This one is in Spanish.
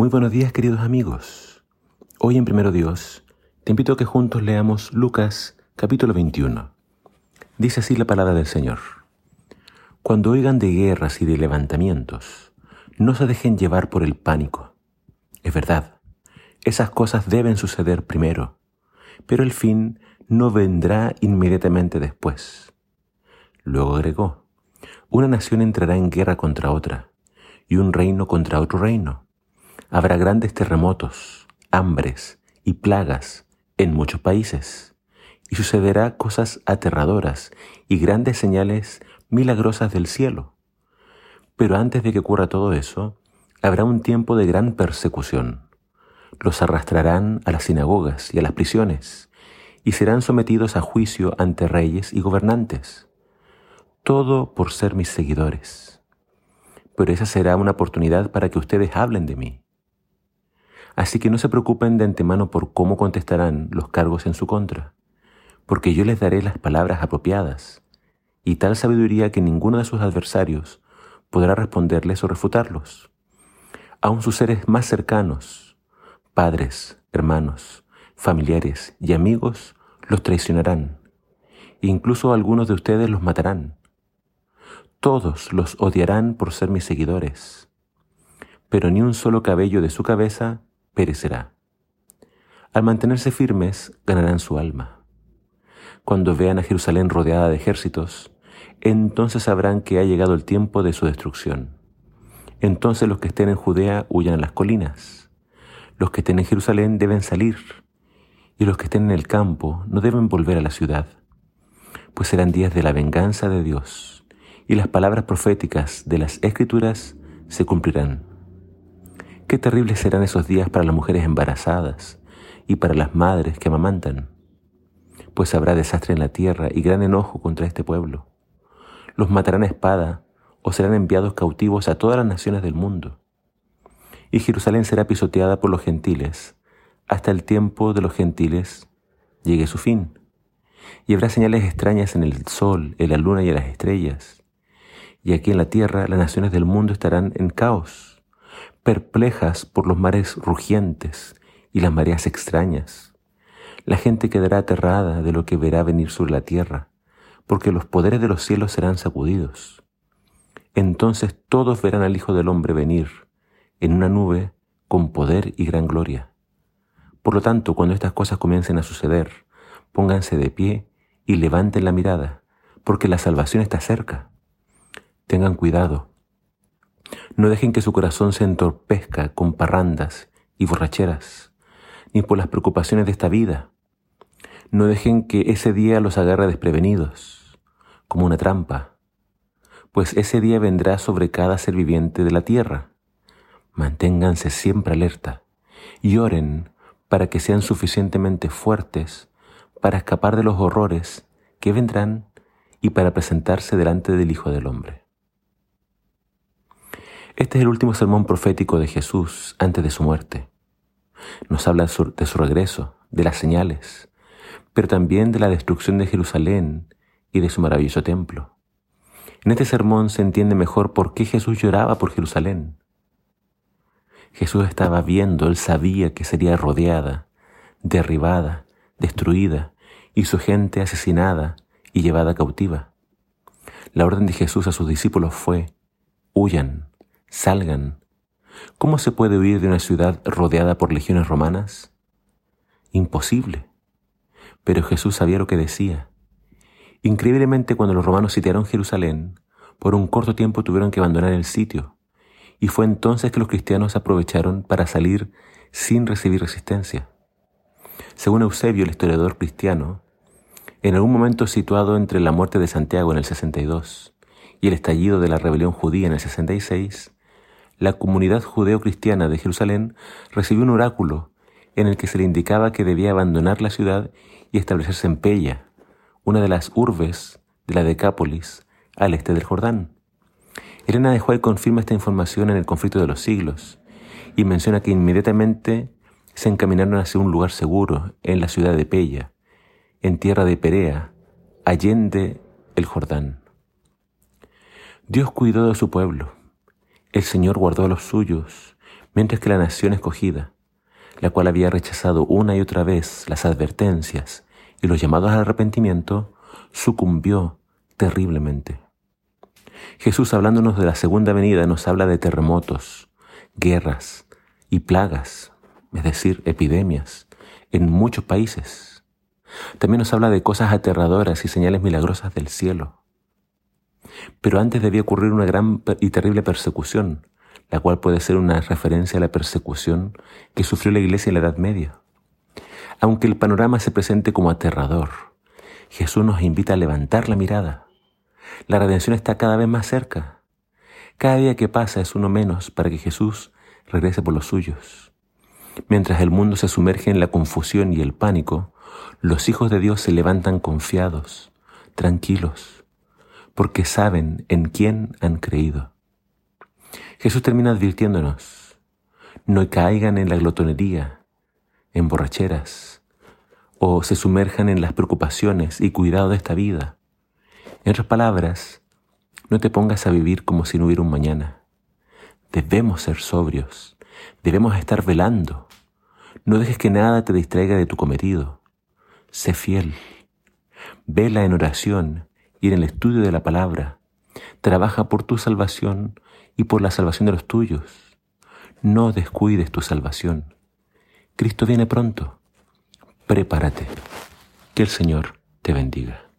Muy buenos días queridos amigos. Hoy en Primero Dios te invito a que juntos leamos Lucas capítulo 21. Dice así la palabra del Señor. Cuando oigan de guerras y de levantamientos, no se dejen llevar por el pánico. Es verdad, esas cosas deben suceder primero, pero el fin no vendrá inmediatamente después. Luego agregó, una nación entrará en guerra contra otra, y un reino contra otro reino Habrá grandes terremotos, hambres y plagas en muchos países, y sucederá cosas aterradoras y grandes señales milagrosas del cielo. Pero antes de que ocurra todo eso, habrá un tiempo de gran persecución. Los arrastrarán a las sinagogas y a las prisiones, y serán sometidos a juicio ante reyes y gobernantes. Todo por ser mis seguidores. Pero esa será una oportunidad para que ustedes hablen de mí. Así que no se preocupen de antemano por cómo contestarán los cargos en su contra, porque yo les daré las palabras apropiadas y tal sabiduría que ninguno de sus adversarios podrá responderles o refutarlos. Aun sus seres más cercanos, padres, hermanos, familiares y amigos, los traicionarán. Incluso algunos de ustedes los matarán. Todos los odiarán por ser mis seguidores. Pero ni un solo cabello de su cabeza perecerá. Al mantenerse firmes, ganarán su alma. Cuando vean a Jerusalén rodeada de ejércitos, entonces sabrán que ha llegado el tiempo de su destrucción. Entonces los que estén en Judea huyan a las colinas. Los que estén en Jerusalén deben salir, y los que estén en el campo no deben volver a la ciudad, pues serán días de la venganza de Dios, y las palabras proféticas de las Escrituras se cumplirán. Qué terribles serán esos días para las mujeres embarazadas y para las madres que amamantan, pues habrá desastre en la tierra y gran enojo contra este pueblo. Los matarán a espada o serán enviados cautivos a todas las naciones del mundo. Y Jerusalén será pisoteada por los gentiles hasta el tiempo de los gentiles llegue su fin. Y habrá señales extrañas en el sol, en la luna y en las estrellas. Y aquí en la tierra las naciones del mundo estarán en caos perplejas por los mares rugientes y las mareas extrañas. La gente quedará aterrada de lo que verá venir sobre la tierra, porque los poderes de los cielos serán sacudidos. Entonces todos verán al Hijo del Hombre venir en una nube con poder y gran gloria. Por lo tanto, cuando estas cosas comiencen a suceder, pónganse de pie y levanten la mirada, porque la salvación está cerca. Tengan cuidado, no dejen que su corazón se entorpezca con parrandas y borracheras, ni por las preocupaciones de esta vida. No dejen que ese día los agarre desprevenidos, como una trampa, pues ese día vendrá sobre cada ser viviente de la tierra. Manténganse siempre alerta y oren para que sean suficientemente fuertes para escapar de los horrores que vendrán y para presentarse delante del Hijo del Hombre. Este es el último sermón profético de Jesús antes de su muerte. Nos habla de su, regreso, de las señales, pero también de la destrucción de Jerusalén y de su maravilloso templo. En este sermón se entiende mejor por qué Jesús lloraba por Jerusalén. Jesús estaba viendo, él sabía que sería rodeada, derribada, destruida y su gente asesinada y llevada cautiva. La orden de Jesús a sus discípulos fue, huyan, salgan. ¿Cómo se puede huir de una ciudad rodeada por legiones romanas? Imposible. Pero Jesús sabía lo que decía. Increíblemente cuando los romanos sitiaron Jerusalén, por un corto tiempo tuvieron que abandonar el sitio, y fue entonces que los cristianos aprovecharon para salir sin recibir resistencia. Según Eusebio, el historiador cristiano, en algún momento situado entre la muerte de Santiago en el 62 y el estallido de la rebelión judía en el 66, la comunidad judeo-cristiana de Jerusalén recibió un oráculo en el que se le indicaba que debía abandonar la ciudad y establecerse en Pella, una de las urbes de la Decápolis, al este del Jordán. Elena de Juárez confirma esta información en el conflicto de los siglos y menciona que inmediatamente se encaminaron hacia un lugar seguro en la ciudad de Pella, en tierra de Perea, allende el Jordán. Dios cuidó de su pueblo el Señor guardó a los suyos mientras que la nación escogida, la cual había rechazado una y otra vez las advertencias y los llamados al arrepentimiento, sucumbió terriblemente. Jesús hablándonos de la segunda venida nos habla de terremotos, guerras y plagas, es decir, epidemias, en muchos países. También nos habla de cosas aterradoras y señales milagrosas del cielo. Pero antes debía ocurrir una gran y terrible persecución, la cual puede ser una referencia a la persecución que sufrió la iglesia en la Edad Media. Aunque el panorama se presente como aterrador, Jesús nos invita a levantar la mirada. La redención está cada vez más cerca. Cada día que pasa es uno menos para que Jesús regrese por los suyos. Mientras el mundo se sumerge en la confusión y el pánico, los hijos de Dios se levantan confiados, tranquilos, porque saben en quién han creído. Jesús termina advirtiéndonos, no caigan en la glotonería, en borracheras, o se sumerjan en las preocupaciones y cuidado de esta vida. En otras palabras, no te pongas a vivir como si no hubiera un mañana. Debemos ser sobrios, debemos estar velando. No dejes que nada te distraiga de tu cometido. Sé fiel. Vela en oración y en el estudio de la palabra. Trabaja por tu salvación y por la salvación de los tuyos. No descuides tu salvación. Cristo viene pronto. Prepárate. Que el Señor te bendiga.